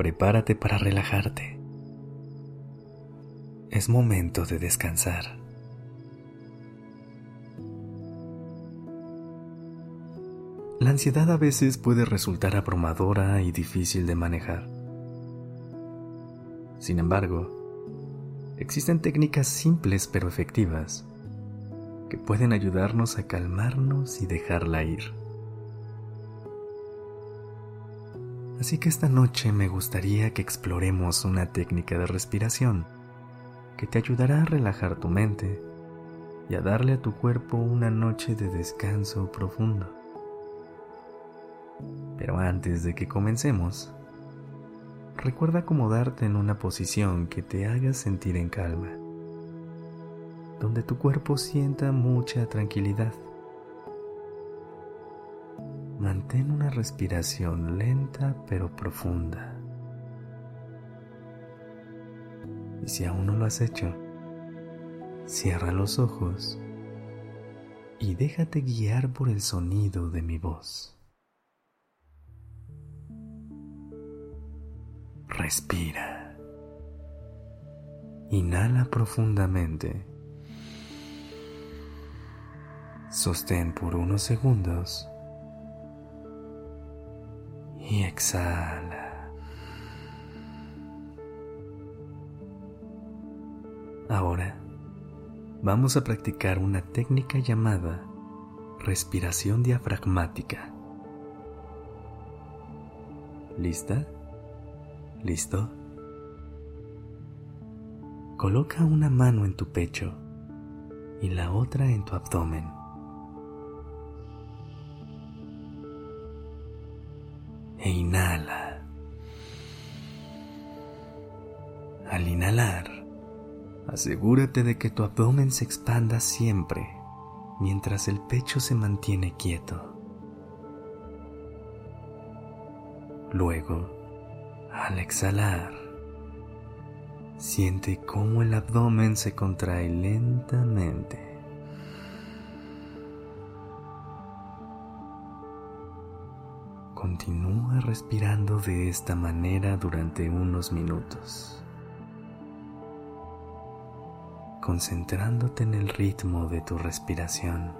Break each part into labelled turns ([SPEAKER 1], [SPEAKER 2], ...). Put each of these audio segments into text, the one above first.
[SPEAKER 1] Prepárate para relajarte. Es momento de descansar. La ansiedad a veces puede resultar abrumadora y difícil de manejar. Sin embargo, existen técnicas simples pero efectivas que pueden ayudarnos a calmarnos y dejarla ir. Así que esta noche me gustaría que exploremos una técnica de respiración que te ayudará a relajar tu mente y a darle a tu cuerpo una noche de descanso profundo. Pero antes de que comencemos, recuerda acomodarte en una posición que te haga sentir en calma, donde tu cuerpo sienta mucha tranquilidad. Mantén una respiración lenta pero profunda. Y si aún no lo has hecho, cierra los ojos y déjate guiar por el sonido de mi voz. Respira. Inhala profundamente. Sostén por unos segundos y exhala. Ahora vamos a practicar una técnica llamada respiración diafragmática. ¿Lista? ¿Listo? Coloca una mano en tu pecho y la otra en tu abdomen. E inhala. Al inhalar, asegúrate de que tu abdomen se expanda siempre mientras el pecho se mantiene quieto. Luego, al exhalar, siente cómo el abdomen se contrae lentamente. Continúa respirando de esta manera durante unos minutos, concentrándote en el ritmo de tu respiración.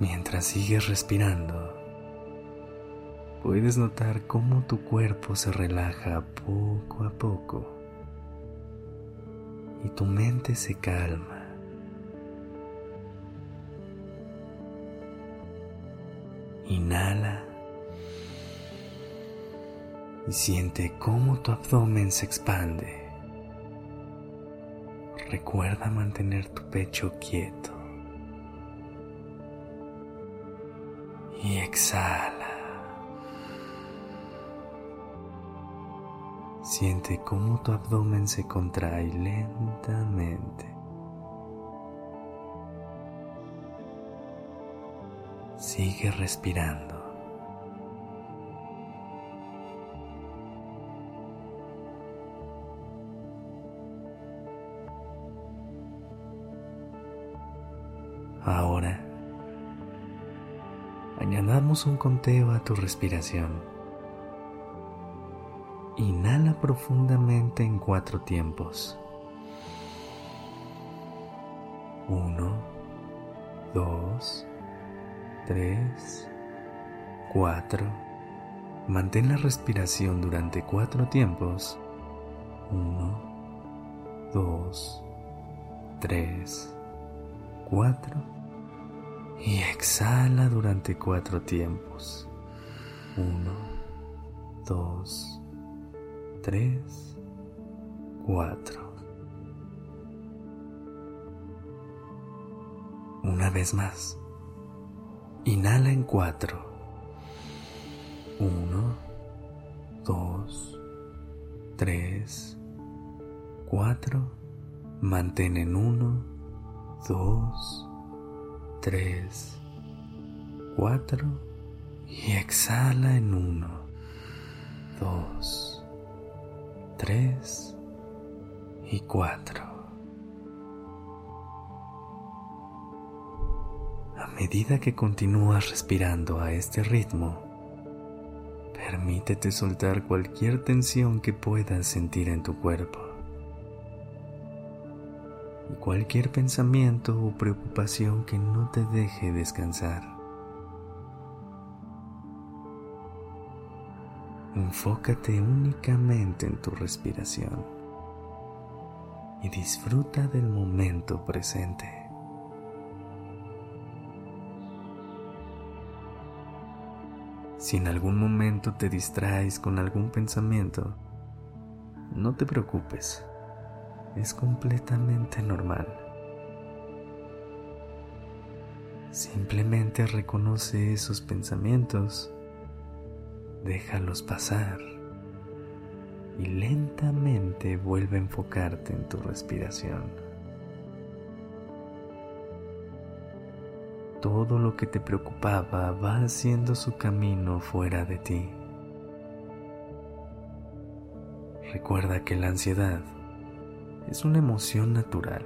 [SPEAKER 1] Mientras sigues respirando, puedes notar cómo tu cuerpo se relaja poco a poco y tu mente se calma. Inhala y siente cómo tu abdomen se expande. Recuerda mantener tu pecho quieto. Y exhala. Siente cómo tu abdomen se contrae lentamente. Sigue respirando. Ahora, añadamos un conteo a tu respiración. Inhala profundamente en cuatro tiempos. Uno, dos, tres, cuatro. Mantén la respiración durante cuatro tiempos. Uno, dos, tres, cuatro. Y exhala durante cuatro tiempos. Uno, dos, 3, 4. Una vez más. Inhala en cuatro. Uno, dos, tres, cuatro. Mantén en uno, dos, tres, cuatro. Y exhala en uno, dos, tres y cuatro. A medida que continúas respirando a este ritmo, permítete soltar cualquier tensión que puedas sentir en tu cuerpo y cualquier pensamiento o preocupación que no te deje descansar. Enfócate únicamente en tu respiración y disfruta del momento presente. Si en algún momento te distraes con algún pensamiento, no te preocupes, es completamente normal. Simplemente reconoce esos pensamientos, déjalos pasar y lentamente vuelve a enfocarte en tu respiración. todo lo que te preocupaba va haciendo su camino fuera de ti. Recuerda que la ansiedad es una emoción natural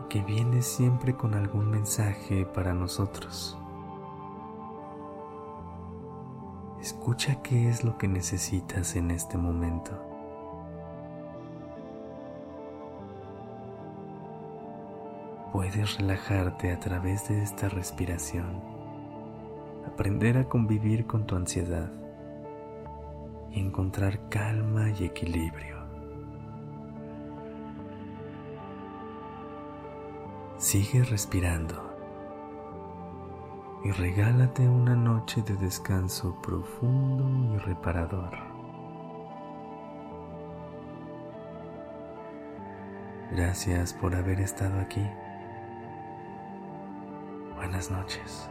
[SPEAKER 1] y que viene siempre con algún mensaje para nosotros. Escucha qué es lo que necesitas en este momento. puedes relajarte a través de esta respiración, aprender a convivir con tu ansiedad y encontrar calma y equilibrio. Sigue respirando y regálate una noche de descanso profundo y reparador. Gracias por haber estado aquí. Buenas noches.